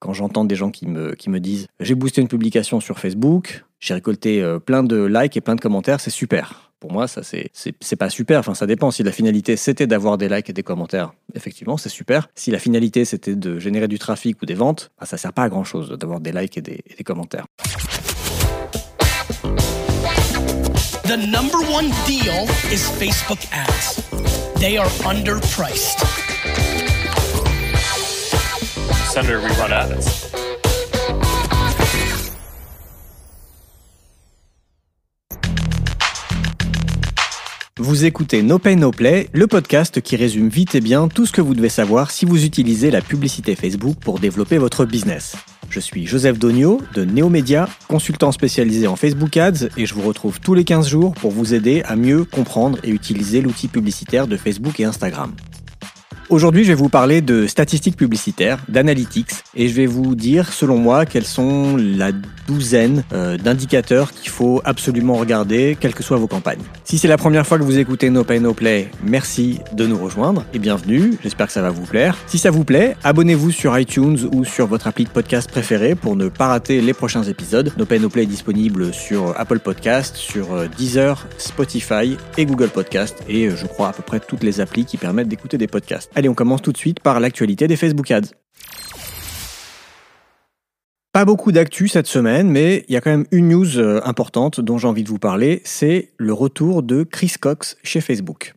Quand j'entends des gens qui me, qui me disent j'ai boosté une publication sur Facebook, j'ai récolté euh, plein de likes et plein de commentaires, c'est super. Pour moi, ça c'est pas super. Enfin, ça dépend. Si la finalité c'était d'avoir des likes et des commentaires, effectivement, c'est super. Si la finalité c'était de générer du trafic ou des ventes, bah, ça sert pas à grand chose d'avoir des likes et des, et des commentaires. The number one deal is Facebook ads. They are underpriced. Vous écoutez No Pay No Play, le podcast qui résume vite et bien tout ce que vous devez savoir si vous utilisez la publicité Facebook pour développer votre business. Je suis Joseph Dogno de Neomédia, consultant spécialisé en Facebook Ads et je vous retrouve tous les 15 jours pour vous aider à mieux comprendre et utiliser l'outil publicitaire de Facebook et Instagram. Aujourd'hui, je vais vous parler de statistiques publicitaires, d'analytics, et je vais vous dire, selon moi, quelles sont la douzaine euh, d'indicateurs qu'il faut absolument regarder, quelles que soient vos campagnes. Si c'est la première fois que vous écoutez No Pay No Play, merci de nous rejoindre et bienvenue. J'espère que ça va vous plaire. Si ça vous plaît, abonnez-vous sur iTunes ou sur votre appli de podcast préféré pour ne pas rater les prochains épisodes. No Pay No Play est disponible sur Apple Podcast, sur euh, Deezer, Spotify et Google Podcast, et euh, je crois à peu près toutes les applis qui permettent d'écouter des podcasts. Allez, on commence tout de suite par l'actualité des Facebook Ads. Pas beaucoup d'actu cette semaine, mais il y a quand même une news euh, importante dont j'ai envie de vous parler, c'est le retour de Chris Cox chez Facebook.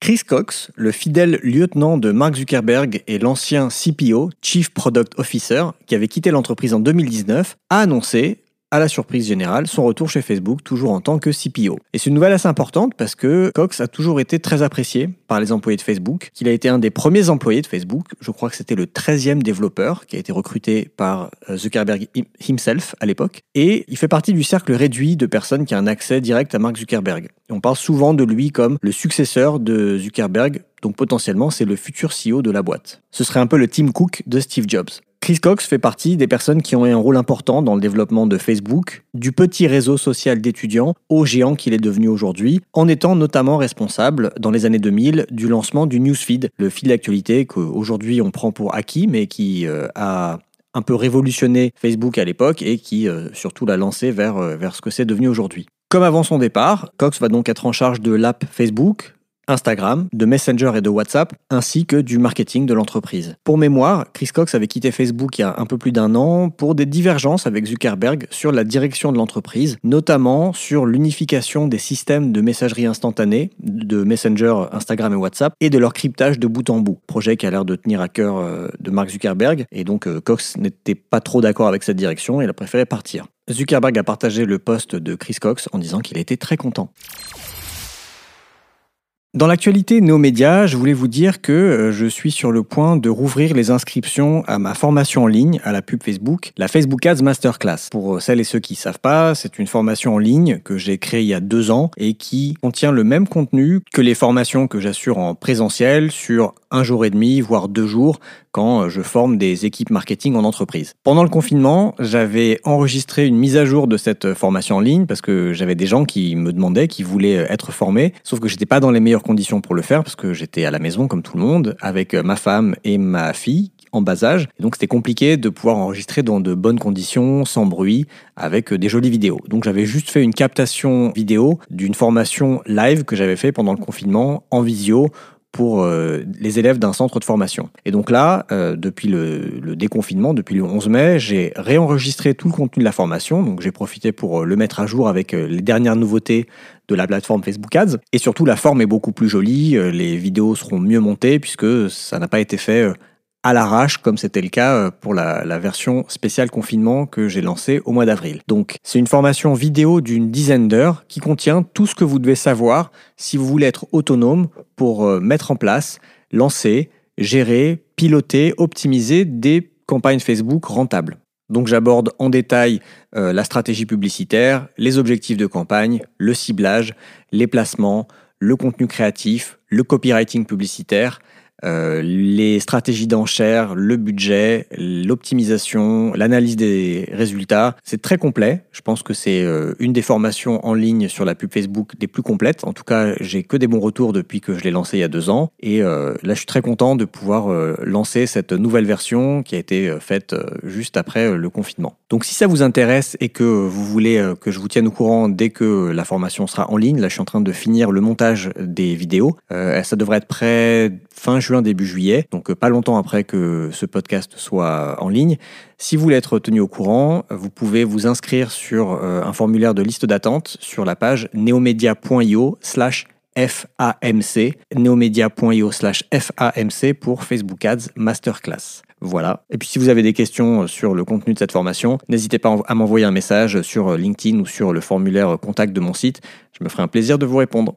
Chris Cox, le fidèle lieutenant de Mark Zuckerberg et l'ancien CPO, Chief Product Officer, qui avait quitté l'entreprise en 2019, a annoncé à la surprise générale, son retour chez Facebook, toujours en tant que CPO. Et c'est une nouvelle assez importante parce que Cox a toujours été très apprécié par les employés de Facebook, qu'il a été un des premiers employés de Facebook. Je crois que c'était le 13e développeur qui a été recruté par euh, Zuckerberg himself à l'époque. Et il fait partie du cercle réduit de personnes qui ont un accès direct à Mark Zuckerberg. On parle souvent de lui comme le successeur de Zuckerberg, donc potentiellement c'est le futur CEO de la boîte. Ce serait un peu le Tim Cook de Steve Jobs. Chris Cox fait partie des personnes qui ont eu un rôle important dans le développement de Facebook, du petit réseau social d'étudiants au géant qu'il est devenu aujourd'hui, en étant notamment responsable, dans les années 2000, du lancement du Newsfeed, le fil d'actualité qu'aujourd'hui on prend pour acquis, mais qui euh, a un peu révolutionné Facebook à l'époque et qui euh, surtout l'a lancé euh, vers ce que c'est devenu aujourd'hui. Comme avant son départ, Cox va donc être en charge de l'app Facebook, Instagram, de Messenger et de WhatsApp, ainsi que du marketing de l'entreprise. Pour mémoire, Chris Cox avait quitté Facebook il y a un peu plus d'un an pour des divergences avec Zuckerberg sur la direction de l'entreprise, notamment sur l'unification des systèmes de messagerie instantanée de Messenger, Instagram et WhatsApp et de leur cryptage de bout en bout. Projet qui a l'air de tenir à cœur euh, de Mark Zuckerberg et donc euh, Cox n'était pas trop d'accord avec cette direction et il a préféré partir. Zuckerberg a partagé le poste de Chris Cox en disant qu'il était très content. Dans l'actualité néo-média, je voulais vous dire que euh, je suis sur le point de rouvrir les inscriptions à ma formation en ligne à la pub Facebook, la Facebook Ads Masterclass. Pour celles et ceux qui ne savent pas, c'est une formation en ligne que j'ai créée il y a deux ans et qui contient le même contenu que les formations que j'assure en présentiel sur un jour et demi, voire deux jours, quand euh, je forme des équipes marketing en entreprise. Pendant le confinement, j'avais enregistré une mise à jour de cette formation en ligne parce que j'avais des gens qui me demandaient, qui voulaient euh, être formés, sauf que j'étais pas dans les meilleures conditions pour le faire parce que j'étais à la maison comme tout le monde avec euh, ma femme et ma fille en bas âge. Et donc c'était compliqué de pouvoir enregistrer dans de bonnes conditions, sans bruit, avec des jolies vidéos. Donc j'avais juste fait une captation vidéo d'une formation live que j'avais fait pendant le confinement en visio pour euh, les élèves d'un centre de formation. Et donc là, euh, depuis le, déconfinement, depuis le 11 mai, j'ai réenregistré tout le contenu de la formation. Donc j'ai profité pour euh, le mettre à jour avec les dernières nouveautés de la plateforme Facebook Ads. Et surtout, la forme est beaucoup plus jolie, les vidéos seront mieux montées puisque ça n'a pas été fait à l'arrache, comme c'était le cas euh, pour la, version spéciale confinement que j'ai lancée au mois d'avril. Donc, c'est une formation vidéo d'une dizaine d'heures qui contient tout ce que vous devez savoir si vous voulez être autonome pour euh, mettre en place, lancer, gérer, piloter, optimiser des campagnes Facebook rentables. Donc j'aborde en détail euh, la stratégie publicitaire, les objectifs de campagne, le ciblage, les placements, le contenu créatif, le copywriting publicitaire, euh, les stratégies d'enchères, le budget, l'optimisation, l'analyse des résultats. C'est très complet. Je pense que c'est euh, une des formations en ligne sur la pub Facebook des plus complètes. En tout cas, j'ai que des bons retours depuis que je l'ai lancé il y a deux ans. Et euh, là, je suis très content de pouvoir lancer cette nouvelle version qui a été faite juste après le confinement. Donc si ça vous intéresse et que vous voulez que je vous tienne au courant dès que la formation sera en ligne, là je suis en train de finir le montage des vidéos. ça devrait être prêt fin juin, début juillet, donc euh, pas longtemps après que ce podcast soit en ligne. Si vous voulez être tenu au courant, vous pouvez vous inscrire sur euh, un formulaire de liste d'attente sur la page neomedia.io slash FAMC, neomedia.io slash FAMC pour Facebook Ads Masterclass. Voilà. Et puis si vous avez des questions sur le contenu de cette formation, n'hésitez pas à m'envoyer un message sur LinkedIn ou sur le formulaire contact de mon site. Je me ferai un plaisir de vous répondre.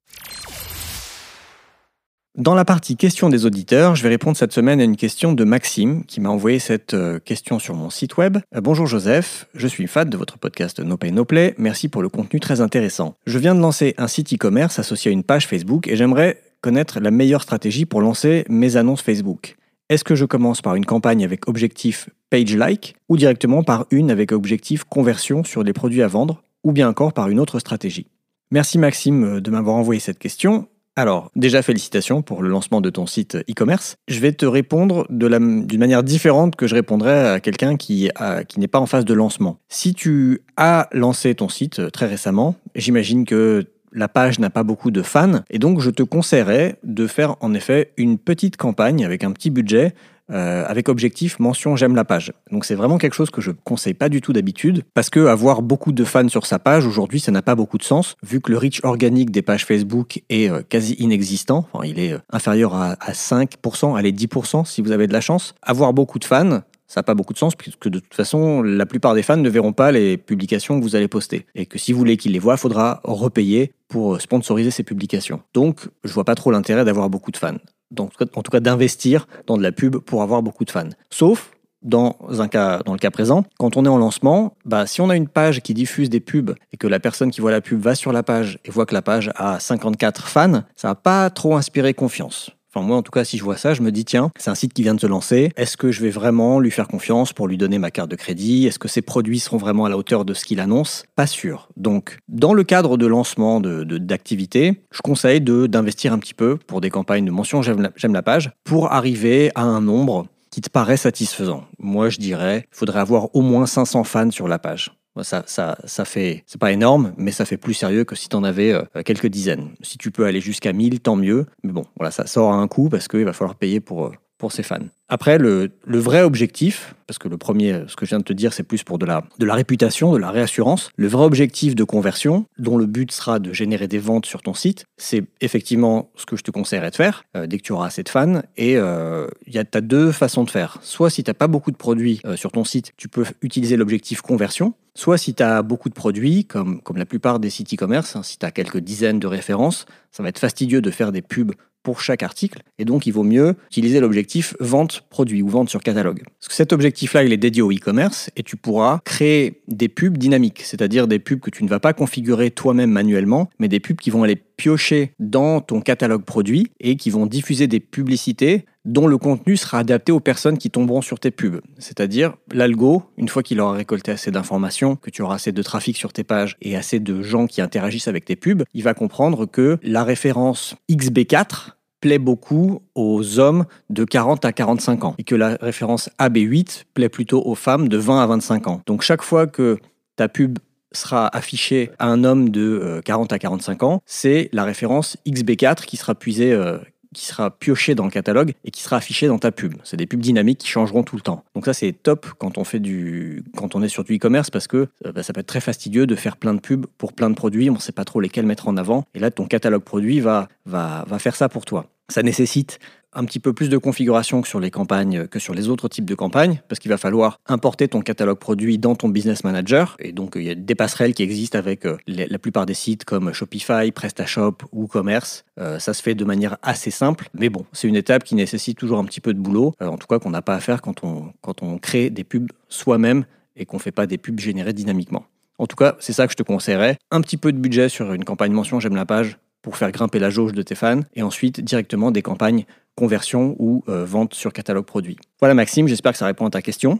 Dans la partie questions des auditeurs, je vais répondre cette semaine à une question de Maxime qui m'a envoyé cette euh, question sur mon site web. Euh, bonjour Joseph, je suis fan de votre podcast No Pay No Play, merci pour le contenu très intéressant. Je viens de lancer un site e-commerce associé à une page Facebook et j'aimerais connaître la meilleure stratégie pour lancer mes annonces Facebook. Est-ce que je commence par une campagne avec objectif page like ou directement par une avec objectif conversion sur des produits à vendre ou bien encore par une autre stratégie? Merci Maxime euh, de m'avoir envoyé cette question. Alors, déjà félicitations pour le lancement de ton site e-commerce. Je vais te répondre d'une manière différente que je répondrais à quelqu'un qui, qui n'est pas en phase de lancement. Si tu as lancé ton site euh, très récemment, j'imagine que la page n'a pas beaucoup de fans, et donc je te conseillerais de faire en effet une petite campagne avec un petit budget euh, avec objectif mention j'aime la page. Donc c'est vraiment quelque chose que je conseille pas du tout d'habitude parce que avoir beaucoup de fans sur sa page aujourd'hui ça n'a pas beaucoup de sens vu que le reach organique des pages Facebook est euh, quasi inexistant. Il est euh, inférieur à, à 5%, allez 10% si vous avez de la chance. Avoir beaucoup de fans, ça n'a pas beaucoup de sens puisque de toute façon, la plupart des fans ne verront pas les publications que vous allez poster. Et que si vous voulez qu'ils les voient, il faudra repayer pour sponsoriser ces publications. Donc, je vois pas trop l'intérêt d'avoir beaucoup de fans en tout cas d'investir dans de la pub pour avoir beaucoup de fans. Sauf dans, un cas, dans le cas présent, quand on est en lancement, bah, si on a une page qui diffuse des pubs et que la personne qui voit la pub va sur la page et voit que la page a 54 fans, ça va pas trop inspirer confiance moi, en tout cas, si je vois ça, je me dis, tiens, c'est un site qui vient de se lancer. Est-ce que je vais vraiment lui faire confiance pour lui donner ma carte de crédit? Est-ce que ses produits seront vraiment à la hauteur de ce qu'il annonce? Pas sûr. Donc, dans le cadre de lancement d'activités, je conseille d'investir un petit peu pour des campagnes de mention j'aime la, page pour arriver à un nombre qui te paraît satisfaisant. Moi, je dirais, il faudrait avoir au moins 500 fans sur la page. Ça, ça, ça fait, c'est pas énorme, mais ça fait plus sérieux que si tu en avais euh, quelques dizaines. Si tu peux aller jusqu'à 1000, tant mieux. Mais bon, voilà, ça sort à un coût parce qu'il va falloir payer pour, euh, pour ses fans. Après, le, vrai objectif, parce que le premier, ce que je viens de te dire, c'est plus pour de la, de la réputation, de la réassurance, le vrai objectif de conversion, dont le but sera de générer des ventes sur ton site, c'est effectivement ce que je te conseillerais de faire euh, dès que tu auras assez de fans. Et euh, tu as deux façons de faire. Soit si tu n'as pas beaucoup de produits sur ton site, tu peux utiliser l'objectif conversion. Soit si tu as beaucoup de produits, comme, la plupart des sites e-commerce, hein, si tu as quelques dizaines de références, ça va être fastidieux de faire des pubs pour chaque article. Et donc, il vaut mieux utiliser l'objectif vente produit ou vente sur catalogue. Parce que cet objectif-là, il est dédié au e-commerce et tu pourras créer des pubs dynamiques, c'est-à-dire des pubs que tu ne vas pas configurer toi-même manuellement, mais des pubs qui vont aller piocher dans ton catalogue produit et qui vont diffuser des publicités dont le contenu sera adapté aux personnes qui tomberont sur tes pubs. C'est-à-dire, l'algo, une fois qu'il aura récolté assez d'informations, que tu auras assez de trafic sur tes pages et assez de gens qui interagissent avec tes pubs, il va comprendre que la référence XB4 plaît beaucoup aux hommes de 40 à 45 ans et que la référence AB8 plaît plutôt aux femmes de 20 à 25 ans. Donc chaque fois que ta pub sera affichée à un homme de 40 euh, à 45 ans, c'est la référence XB4 qui sera puisée, euh, qui sera piochée dans le catalogue et qui sera affichée dans ta pub. C'est des pubs dynamiques qui changeront tout le temps. Donc ça c'est top quand on fait du quand on est sur du e-commerce parce que euh, bah, ça peut être très fastidieux de faire plein de pubs pour plein de produits, on ne sait pas trop lesquels mettre en avant et là ton catalogue produit va va va faire ça pour toi. Ça nécessite un petit peu plus de configuration que sur les campagnes, que sur les autres types de campagnes, parce qu'il va falloir importer ton catalogue produit dans ton business manager. Et donc, il y a des passerelles qui existent avec euh, la plupart des sites comme Shopify, PrestaShop ou Commerce. Euh, ça se fait de manière assez simple, mais bon, c'est une étape qui nécessite toujours un petit peu de boulot, euh, en tout cas qu'on n'a pas à faire quand on, quand on crée des pubs soi-même et qu'on ne fait pas des pubs générées dynamiquement. En tout cas, c'est ça que je te conseillerais. Un petit peu de budget sur une campagne mention, j'aime la page, pour faire grimper la jauge de tes et ensuite directement des campagnes conversion ou euh, vente sur catalogue produit. Voilà Maxime, j'espère que ça répond à ta question.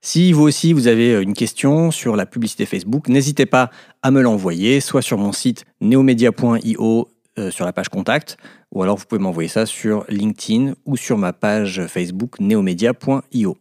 Si vous aussi vous avez euh, une question sur la publicité Facebook, n'hésitez pas à me l'envoyer, soit sur mon site neomedia.io euh, sur la page contact, ou alors vous pouvez m'envoyer ça sur LinkedIn ou sur ma page Facebook neomedia.io.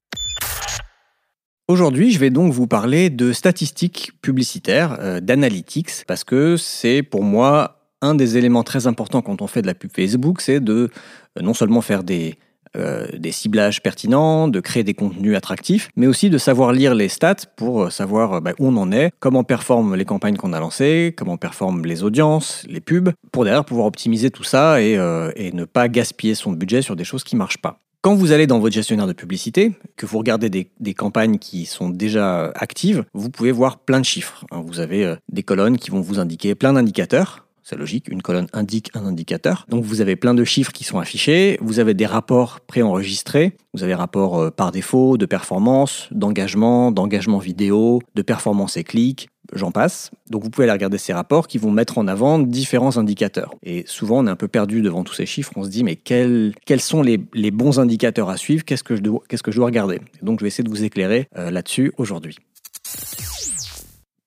Aujourd'hui, je vais donc vous parler de statistiques publicitaires, euh, d'analytics, parce que c'est pour moi un des éléments très importants quand on fait de la pub Facebook, c'est de euh, non seulement faire des, euh, des ciblages pertinents, de créer des contenus attractifs, mais aussi de savoir lire les stats pour savoir bah, où on en est, comment performent les campagnes qu'on a lancées, comment performent les audiences, les pubs, pour derrière pouvoir optimiser tout ça et, et ne pas gaspiller son budget sur des choses qui ne marchent pas. Quand vous allez dans votre gestionnaire de publicité, que vous regardez des, campagnes qui sont déjà actives, vous pouvez voir plein de chiffres. Hein. Vous avez euh, des colonnes qui vont vous indiquer plein d'indicateurs. C'est logique, une colonne indique un indicateur. Donc vous avez plein de chiffres qui sont affichés, vous avez des rapports préenregistrés, vous avez rapports euh, par défaut de performance, d'engagement, d'engagement vidéo, de performance et clics, j'en passe. Donc vous pouvez aller regarder ces rapports qui vont mettre en avant différents indicateurs. Et souvent on est un peu perdu devant tous ces chiffres, on se dit mais quels, quels sont les, bons indicateurs à suivre, qu'est-ce que je dois, que je dois regarder? Donc je vais essayer de vous éclairer euh, là-dessus aujourd'hui.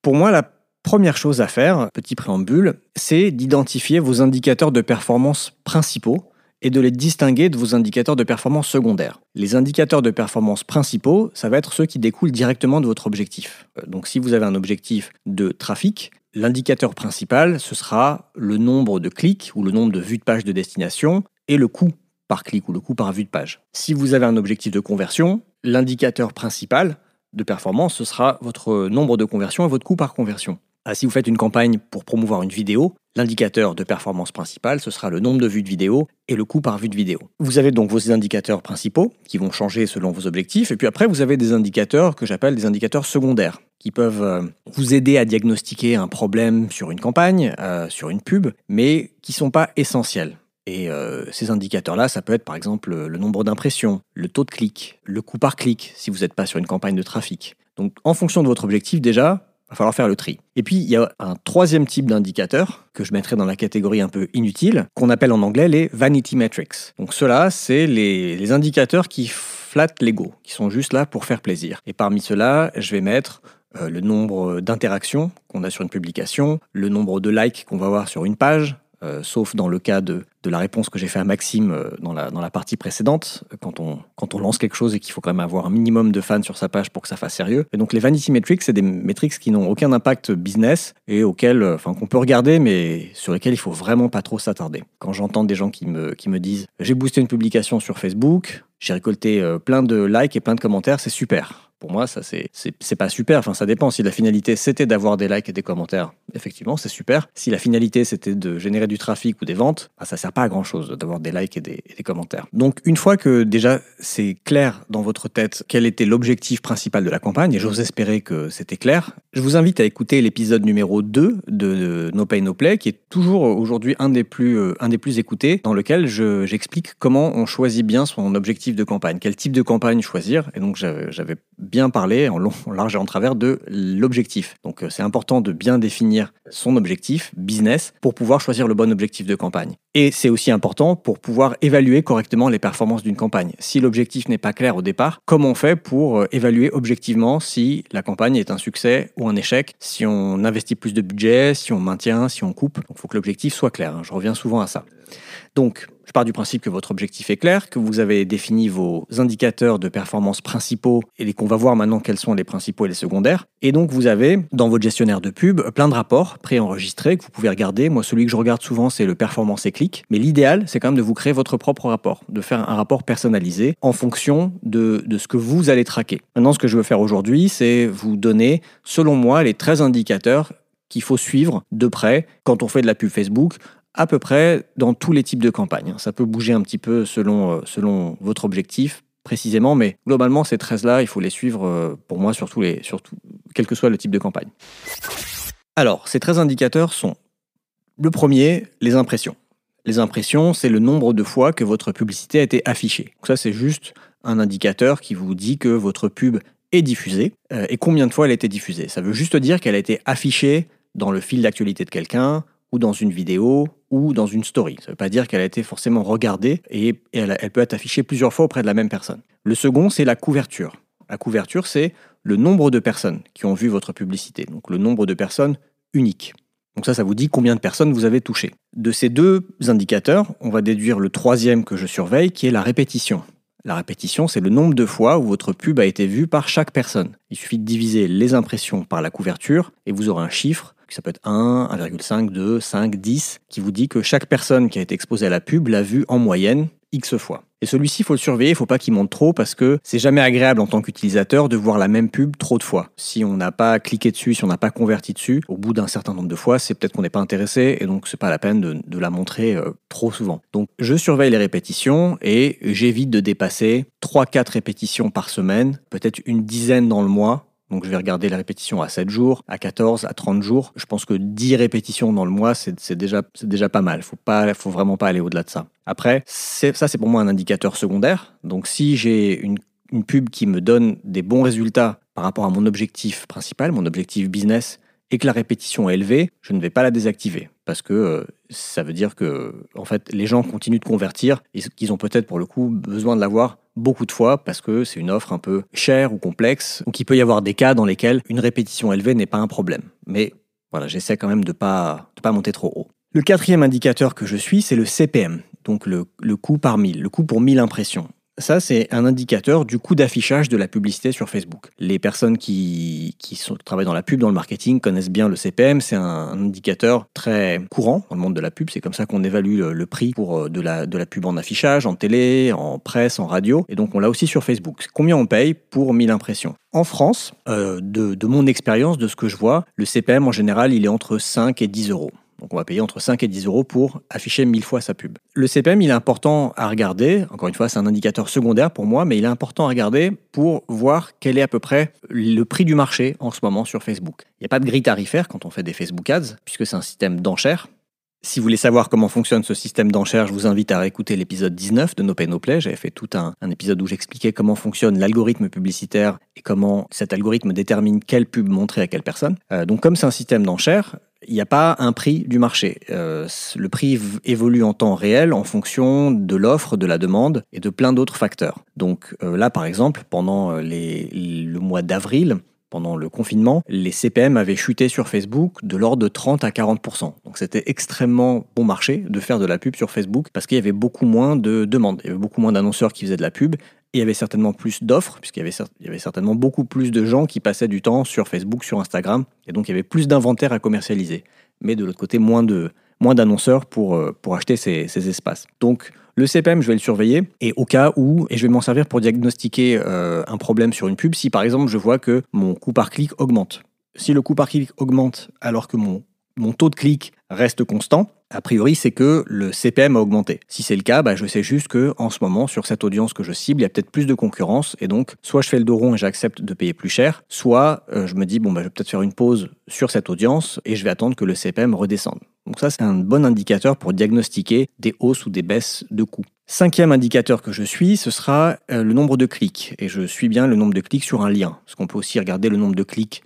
Pour moi, la première chose à faire, petit préambule, c'est d'identifier vos indicateurs de performance principaux et de les distinguer de vos indicateurs de performance secondaires. Les indicateurs de performance principaux, ça va être ceux qui découlent directement de votre objectif. Euh, donc si vous avez un objectif de trafic, l'indicateur principal, ce sera le nombre de clics ou le nombre de vues de page de destination et le coût par clic ou le coût par vue de page. Si vous avez un objectif de conversion, l'indicateur principal de performance, ce sera votre nombre de conversions et votre coût par conversion. Ah, si vous faites une campagne pour promouvoir une vidéo, l'indicateur de performance principal, ce sera le nombre de vues de vidéo et le coût par vue de vidéo. Vous avez donc vos indicateurs principaux qui vont changer selon vos objectifs, et puis après vous avez des indicateurs que j'appelle des indicateurs secondaires qui peuvent euh, vous aider à diagnostiquer un problème sur une campagne, euh, sur une pub, mais qui ne sont pas essentiels. Et euh, ces indicateurs-là, ça peut être par exemple le nombre d'impressions, le taux de clic, le coût par clic si vous n'êtes pas sur une campagne de trafic. Donc en fonction de votre objectif déjà, va falloir faire le tri. Et puis, il y a un troisième type d'indicateur que je mettrai dans la catégorie un peu inutile, qu'on appelle en anglais les vanity metrics. Donc, ceux-là, c'est les, indicateurs qui flattent l'ego, qui sont juste là pour faire plaisir. Et parmi ceux-là, je vais mettre euh, le nombre d'interactions qu'on a sur une publication, le nombre de likes qu'on va avoir sur une page, euh, sauf dans le cas de, la réponse que j'ai fait à Maxime euh, dans, la, dans la partie précédente, quand on, quand on lance quelque chose et qu'il faut quand même avoir un minimum de fans sur sa page pour que ça fasse sérieux. Et donc les vanity metrics, c'est des métriques qui n'ont aucun impact business et auxquels, euh, enfin, qu'on peut regarder, mais sur lesquels il faut vraiment pas trop s'attarder. Quand j'entends des gens qui me, qui me disent j'ai boosté une publication sur Facebook, j'ai récolté plein de likes et plein de commentaires, c'est super. Pour moi, ça, c'est, pas super. Enfin, ça dépend. Si la finalité, c'était d'avoir des likes et des commentaires, effectivement, c'est super. Si la finalité, c'était de générer du trafic ou des ventes, bah, ça sert pas à grand chose d'avoir des likes et des, commentaires. Donc, une fois que déjà c'est clair dans votre tête quel était l'objectif principal de la campagne, et j'ose espérer que c'était clair, je vous invite à écouter l'épisode numéro 2 de No Pay No Play, qui est toujours aujourd'hui un des plus, euh, un des plus écoutés, dans lequel je, j'explique comment on choisit bien son objectif de campagne, quel type de campagne choisir. Et donc, j'avais bien parler en long, large et en travers de l'objectif. Donc euh, c'est important de bien définir son objectif business pour pouvoir choisir le bon objectif de campagne. Et c'est aussi important pour pouvoir évaluer correctement les performances d'une campagne. Si l'objectif n'est pas clair au départ, comment on fait pour euh, évaluer objectivement si la campagne est un succès ou un échec, si on investit plus de budget, si on maintient, si on coupe? Il faut que l'objectif soit clair. Hein. Je reviens souvent à ça. Donc, je pars du principe que votre objectif est clair, que vous avez défini vos indicateurs de performance principaux et qu'on va voir maintenant quels sont les principaux et les secondaires. Et donc vous avez dans votre gestionnaire de pub plein de rapports préenregistrés que vous pouvez regarder. Moi, celui que je regarde souvent, c'est le performance et clic. Mais l'idéal, c'est quand même de vous créer votre propre rapport, de faire un rapport personnalisé en fonction de, de ce que vous allez traquer. Maintenant, ce que je veux faire aujourd'hui, c'est vous donner, selon moi, les 13 indicateurs qu'il faut suivre de près quand on fait de la pub Facebook à peu près dans tous les types de campagnes. Ça peut bouger un petit peu selon, euh, votre objectif précisément, mais globalement, ces 13-là, il faut les suivre euh, pour moi, les, surtout, quel que soit le type de campagne. Alors, ces 13 indicateurs sont le premier, les impressions. Les impressions, c'est le nombre de fois que votre publicité a été affichée. ça, c'est juste un indicateur qui vous dit que votre pub est diffusée euh, et combien de fois elle a été diffusée. Ça veut juste dire qu'elle a été affichée dans le fil d'actualité de quelqu'un, ou dans une vidéo ou dans une story. Ça ne veut pas dire qu'elle a été forcément regardée et, elle, peut être affichée plusieurs fois auprès de la même personne. Le second, c'est la couverture. La couverture, c'est le nombre de personnes qui ont vu votre publicité, donc le nombre de personnes uniques. Donc ça, ça vous dit combien de personnes vous avez touché. De ces deux indicateurs, on va déduire le troisième que je surveille, qui est la répétition. La répétition, c'est le nombre de fois où votre pub a été vue par chaque personne. Il suffit de diviser les impressions par la couverture et vous aurez un chiffre, ça peut être 1, 1,5, 2, 5, 10, qui vous dit que chaque personne qui a été exposée à la pub l'a vue en moyenne X fois. Et celui-ci, il faut le surveiller, il faut pas qu'il monte trop parce que c'est jamais agréable en tant qu'utilisateur de voir la même pub trop de fois. Si on n'a pas cliqué dessus, si on n'a pas converti dessus, au bout d'un certain nombre de fois, c'est peut-être qu'on n'est pas intéressé et donc c'est pas la peine de, la montrer euh, trop souvent. Donc je surveille les répétitions et j'évite de dépasser 3-4 répétitions par semaine, peut-être une dizaine dans le mois donc je vais regarder les répétitions à 7 jours, à 14, à 30 jours. Je pense que 10 répétitions dans le mois, c'est déjà, pas mal. Il ne faut vraiment pas aller au-delà de ça. Après, ça c'est pour moi un indicateur secondaire. Donc si j'ai une, une pub qui me donne des bons résultats par rapport à mon objectif principal, mon objectif business, et que la répétition est élevée, je ne vais pas la désactiver parce que euh, ça veut dire que en fait les gens continuent de convertir et qu'ils ont peut-être pour le coup besoin de l'avoir beaucoup de fois parce que c'est une offre un peu chère ou complexe ou qu'il peut y avoir des cas dans lesquels une répétition élevée n'est pas un problème. Mais voilà, j'essaie quand même de pas de pas monter trop haut. Le quatrième indicateur que je suis, c'est le CPM, donc le, le coût par mille, le coût pour 1000 impressions. Ça, c'est un indicateur du coût d'affichage de la publicité sur Facebook. Les personnes qui, travaillent dans la pub, dans le marketing, connaissent bien le CPM. C'est un, indicateur très courant dans le monde de la pub. C'est comme ça qu'on évalue le, prix pour euh, de la, de la pub en affichage, en télé, en presse, en radio. Et donc, on l'a aussi sur Facebook. Combien on paye pour 1000 impressions? En France, euh, de, de mon expérience, de ce que je vois, le CPM en général, il est entre 5 et 10 euros. Donc on va payer entre 5 et 10 euros pour afficher 1000 fois sa pub. Le CPM, il est important à regarder. Encore une fois, c'est un indicateur secondaire pour moi, mais il est important à regarder pour voir quel est à peu près le prix du marché en ce moment sur Facebook. Il n'y a pas de grille tarifaire quand on fait des Facebook Ads, puisque c'est un système d'enchères. Si vous voulez savoir comment fonctionne ce système d'enchères, je vous invite à réécouter l'épisode 19 de No Pay No Play. J'avais fait tout un, épisode où j'expliquais comment fonctionne l'algorithme publicitaire et comment cet algorithme détermine quelle pub montrer à quelle personne. Euh, donc comme c'est un système d'enchères, il n'y a pas un prix du marché. Euh, le prix évolue en temps réel en fonction de l'offre, de la demande et de plein d'autres facteurs. Donc euh, là, par exemple, pendant euh, le mois d'avril, pendant le confinement, les CPM avaient chuté sur Facebook de l'ordre de 30 à 40%. Donc c'était extrêmement bon marché de faire de la pub sur Facebook parce qu'il y avait beaucoup moins de demandes. Il y avait beaucoup moins d'annonceurs qui faisaient de la pub il y avait certainement plus d'offres, puisqu'il y avait, certainement beaucoup plus de gens qui passaient du temps sur Facebook, sur Instagram, et donc il y avait plus d'inventaire à commercialiser. Mais de l'autre côté, moins d'annonceurs pour, euh, acheter ces, ces, espaces. Donc le CPM, je vais le surveiller, et au cas où, et je vais m'en servir pour diagnostiquer euh, un problème sur une pub, si par exemple je vois que mon coût par clic augmente. Si le coût par clic augmente alors que mon, mon taux de clic reste constant, a priori, c'est que le CPM a augmenté. Si c'est le cas, bah, je sais juste que en ce moment, sur cette audience que je cible, il y a peut-être plus de concurrence et donc soit je fais le dos rond et j'accepte de payer plus cher, soit euh, je me dis bon bah, je vais peut-être faire une pause sur cette audience et je vais attendre que le CPM redescende. Donc ça, c'est un bon indicateur pour diagnostiquer des hausses ou des baisses de coûts. Cinquième indicateur que je suis, ce sera euh, le nombre de clics. Et je suis bien le nombre de clics sur un lien. Parce qu'on peut aussi regarder le nombre de clics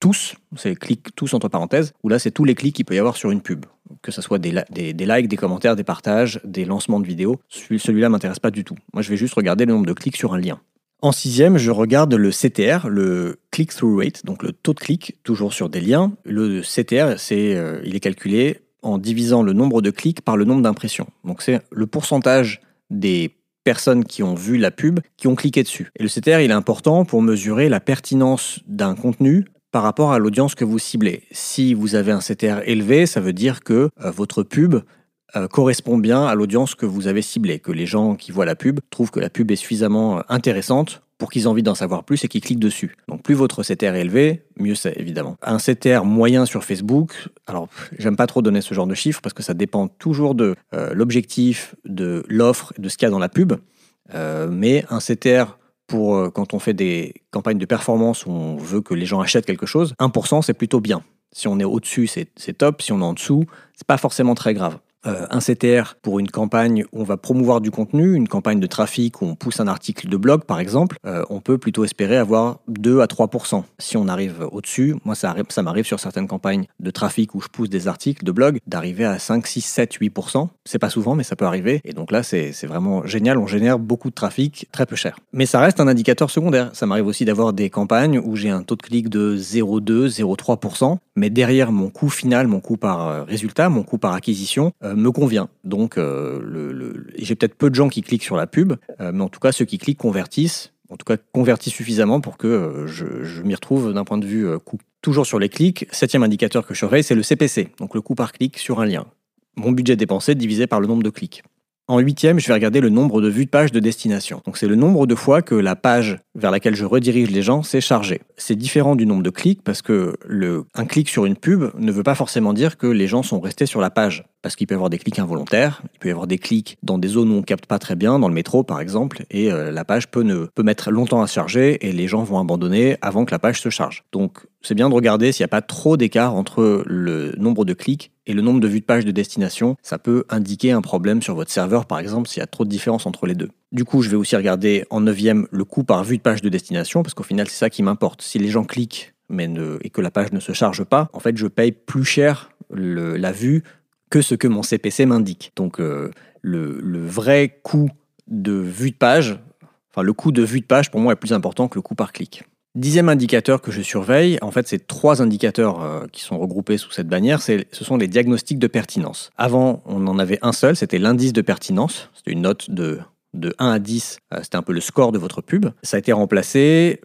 tous, c'est clics tous entre parenthèses, où là c'est tous les clics qu'il peut y avoir sur une pub. Que ce soit des, likes, des commentaires, des partages, des lancements de vidéos. Celui-là m'intéresse pas du tout. Moi je vais juste regarder le nombre de clics sur un lien. En sixième, je regarde le CTR, le click-through rate, donc le taux de clic, toujours sur des liens. Le CTR, euh, il est calculé en divisant le nombre de clics par le nombre d'impressions. Donc c'est le pourcentage des personnes qui ont vu la pub qui ont cliqué dessus. Et le CTR, il est important pour mesurer la pertinence d'un contenu par rapport à l'audience que vous ciblez. Si vous avez un CTR élevé, ça veut dire que euh, votre pub euh, correspond bien à l'audience que vous avez ciblée, que les gens qui voient la pub trouvent que la pub est suffisamment euh, intéressante pour qu'ils aient envie d'en savoir plus et qu'ils cliquent dessus. Donc plus votre CTR est élevé, mieux c'est évidemment. Un CTR moyen sur Facebook, alors j'aime pas trop donner ce genre de chiffres parce que ça dépend toujours de l'objectif, de l'offre, de ce qu'il y a dans la pub. mais un CTR pour euh, quand on fait des campagnes de performance où on veut que les gens achètent quelque chose, 1% c'est plutôt bien. Si on est au-dessus, c'est top. Si on est en dessous, c'est pas forcément très grave. Euh, un CTR pour une campagne où on va promouvoir du contenu, une campagne de trafic où on pousse un article de blog par exemple, euh, on peut plutôt espérer avoir 2 à 3% Si on arrive au-dessus, moi ça, ça m'arrive sur certaines campagnes de trafic où je pousse des articles de blog d'arriver à 5, 6, 7, 8% C'est pas souvent mais ça peut arriver. Et donc là c'est vraiment génial, on génère beaucoup de trafic très peu cher. Mais ça reste un indicateur secondaire. Ça m'arrive aussi d'avoir des campagnes où j'ai un taux de clic de 0,2, 0,3 mais derrière mon coût final, mon coût par euh, résultat, mon coût par acquisition, euh, me convient. Donc, euh, j'ai peut-être peu de gens qui cliquent sur la pub, mais en tout cas, ceux qui cliquent convertissent, en tout cas convertissent suffisamment pour que je, m'y retrouve d'un point de vue coût. Toujours sur les clics, septième indicateur que je surveille, c'est le CPC, donc le coût par clic sur un lien. Mon budget dépensé divisé par le nombre de clics. En huitième, je vais regarder le nombre de vues de page de destination. Donc c'est le nombre de fois que la page vers laquelle je redirige les gens s'est chargée. C'est différent du nombre de clics parce que un clic sur une pub ne veut pas forcément dire que les gens sont restés sur la page. Parce qu'il peut y avoir des clics involontaires, il peut y avoir des clics dans des zones où on capte pas très bien, dans le métro par exemple, et euh, la page peut, ne, peut mettre longtemps à se charger et les gens vont abandonner avant que la page se charge. Donc c'est bien de regarder s'il n'y a pas trop d'écart entre le nombre de clics et le nombre de vues de page de destination. Ça peut indiquer un problème sur votre serveur par exemple s'il y a trop de différence entre les deux. Du coup, je vais aussi regarder en neuvième le coût par vue de page de destination parce qu'au final c'est ça qui m'importe. Si les gens cliquent mais et que la page ne se charge pas, en fait je paye plus cher la vue que ce que mon CPC m'indique. Donc euh, le, vrai coût de vue de page, enfin le coût de vue de page pour moi est plus important que le coût par clic. Dixième indicateur que je surveille, en fait, c'est trois indicateurs euh, qui sont regroupés sous cette bannière. Ce sont les diagnostics de pertinence. Avant, on en avait un seul, c'était l'indice de pertinence. C'était une note de, de 1 à 10, euh, c'était un peu le score de votre pub. Ça a été remplacé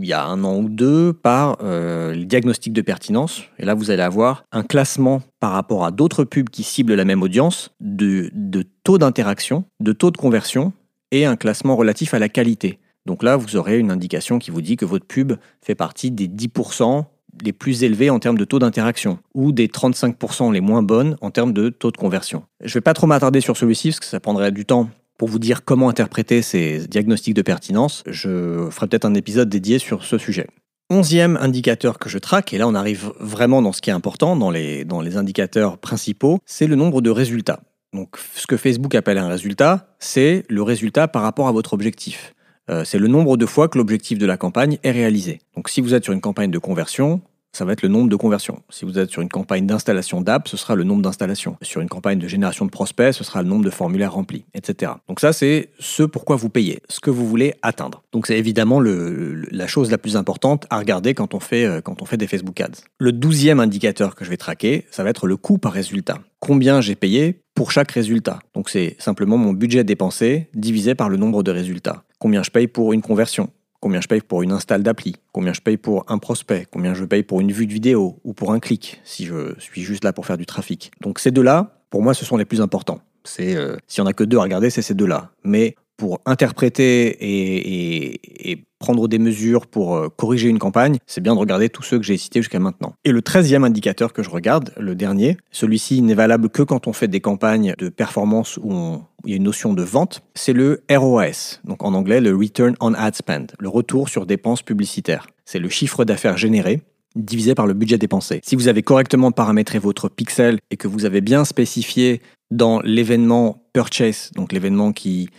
il y a un an ou deux par euh, le diagnostic de pertinence. Et là, vous allez avoir un classement par rapport à d'autres pubs qui ciblent la même audience de, de taux d'interaction, de taux de conversion et un classement relatif à la qualité. Donc là, vous aurez une indication qui vous dit que votre pub fait partie des 10% les plus élevés en termes de taux d'interaction ou des 35% les moins bonnes en termes de taux de conversion. Je ne vais pas trop m'attarder sur celui-ci parce que ça prendrait du temps pour vous dire comment interpréter ces diagnostics de pertinence, je ferai peut-être un épisode dédié sur ce sujet. Onzième indicateur que je traque, et là on arrive vraiment dans ce qui est important, dans les, indicateurs principaux, c'est le nombre de résultats. Donc ce que Facebook appelle un résultat, c'est le résultat par rapport à votre objectif. Euh, c'est le nombre de fois que l'objectif de la campagne est réalisé. Donc si vous êtes sur une campagne de conversion, ça va être le nombre de conversions. Si vous êtes sur une campagne d'installation d'app, ce sera le nombre d'installations. Sur une campagne de génération de prospects, ce sera le nombre de formulaires remplis, etc. Donc ça, c'est ce pourquoi vous payez, ce que vous voulez atteindre. Donc c'est évidemment la chose la plus importante à regarder quand on fait, euh, quand on fait des Facebook Ads. Le douzième indicateur que je vais traquer, ça va être le coût par résultat. Combien j'ai payé pour chaque résultat. Donc c'est simplement mon budget dépensé divisé par le nombre de résultats. Combien je paye pour une conversion? Combien je paye pour une install d'appli, combien je paye pour un prospect, combien je paye pour une vue de vidéo ou pour un clic, si je suis juste là pour faire du trafic? Donc ces deux-là, pour moi, ce sont les plus importants. C'est euh, n'y en a que deux à regarder, c'est ces deux-là. Mais pour interpréter et, prendre des mesures pour euh, corriger une campagne, c'est bien de regarder tous ceux que j'ai cités jusqu'à maintenant. Et le treizième indicateur que je regarde, le dernier, celui-ci n'est valable que quand on fait des campagnes de performance où, il y a une notion de vente, c'est le ROAS, donc en anglais le Return on Ad Spend, le retour sur dépenses publicitaires. C'est le chiffre d'affaires généré divisé par le budget dépensé. Si vous avez correctement paramétré votre pixel et que vous avez bien spécifié dans l'événement purchase, donc l'événement qui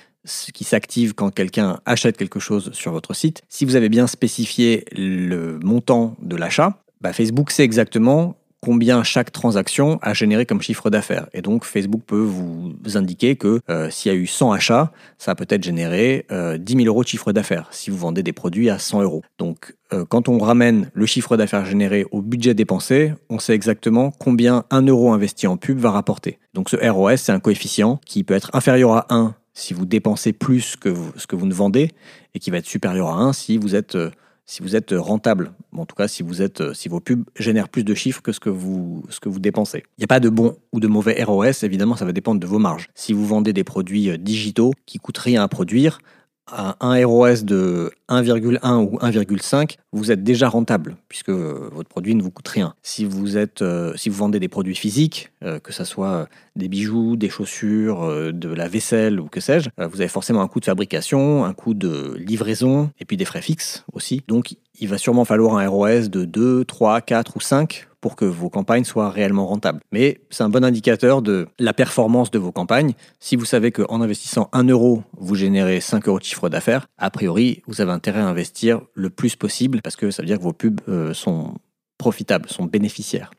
qui s'active quand quelqu'un achète quelque chose sur votre site, si vous avez bien spécifié le montant de l'achat, bah, Facebook sait exactement combien chaque transaction a généré comme chiffre d'affaires. Et donc Facebook peut vous indiquer que euh, s'il y a eu 100 achats, ça a peut-être généré euh, 10 000 euros de chiffre d'affaires si vous vendez des produits à 100 euros. Donc euh, quand on ramène le chiffre d'affaires généré au budget dépensé, on sait exactement combien 1 euro investi en pub va rapporter. Donc ce ROS, c'est un coefficient qui peut être inférieur à 1 si vous dépensez plus que ce que vous ne vendez et qui va être supérieur à 1 si vous êtes, euh, si vous êtes rentable. En tout cas, si, vous êtes, euh, si vos pubs génèrent plus de chiffres que ce que vous, ce que vous dépensez. Il n'y a pas de bon ou de mauvais ROS, évidemment, ça va dépendre de vos marges. Si vous vendez des produits euh, digitaux qui coûtent rien à produire, à un ROS de 1,1 ou 1,5, vous êtes déjà rentable puisque votre produit ne vous coûte rien. Si vous, euh, vendez des produits physiques, euh, que ce soit des bijoux, des chaussures, euh, de la vaisselle ou que sais-je, vous avez forcément un coût de fabrication, un coût de livraison et puis des frais fixes aussi. Donc il va sûrement falloir un ROS de 2, 3, 4 ou 5 pour que vos campagnes soient réellement rentables. Mais c'est un bon indicateur de la performance de vos campagnes. Si vous savez qu'en investissant 1 euro, vous générez 5 euros de chiffre d'affaires, a priori, vous avez intérêt à investir le plus possible parce que ça veut dire que vos pubs euh, sont profitables, sont bénéficiaires.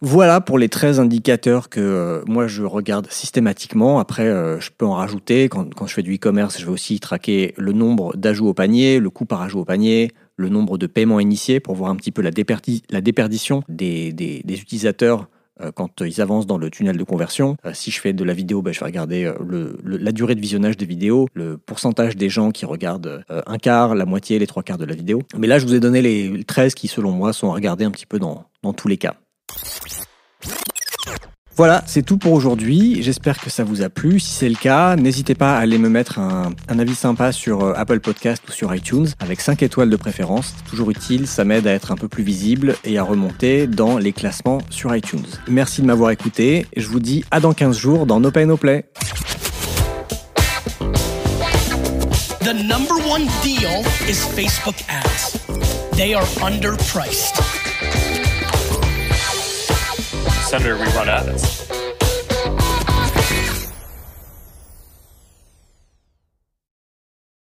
Voilà pour les 13 indicateurs que euh, moi je regarde systématiquement. Après, euh, je peux en rajouter. Quand, je fais du e-commerce, je vais aussi traquer le nombre d'ajouts au panier, le coût par ajout au panier, le nombre de paiements initiés pour voir un petit peu la, déperdition des, utilisateurs euh, quand ils avancent dans le tunnel de conversion. si je fais de la vidéo, ben, je vais regarder la durée de visionnage des vidéos, le pourcentage des gens qui regardent un quart, la moitié, les trois quarts de la vidéo. Mais là, je vous ai donné les 13 qui, selon moi, sont à regarder un petit peu dans tous les cas. Voilà, c'est tout pour aujourd'hui. J'espère que ça vous a plu. Si c'est le cas, n'hésitez pas à aller me mettre un, avis sympa sur euh, Apple Podcast ou sur iTunes, avec 5 étoiles de préférence. Toujours utile, ça m'aide à être un peu plus visible et à remonter dans les classements sur iTunes. Merci de m'avoir écouté. Je vous dis à dans 15 jours dans No Pay No Play. Senator, we run ads.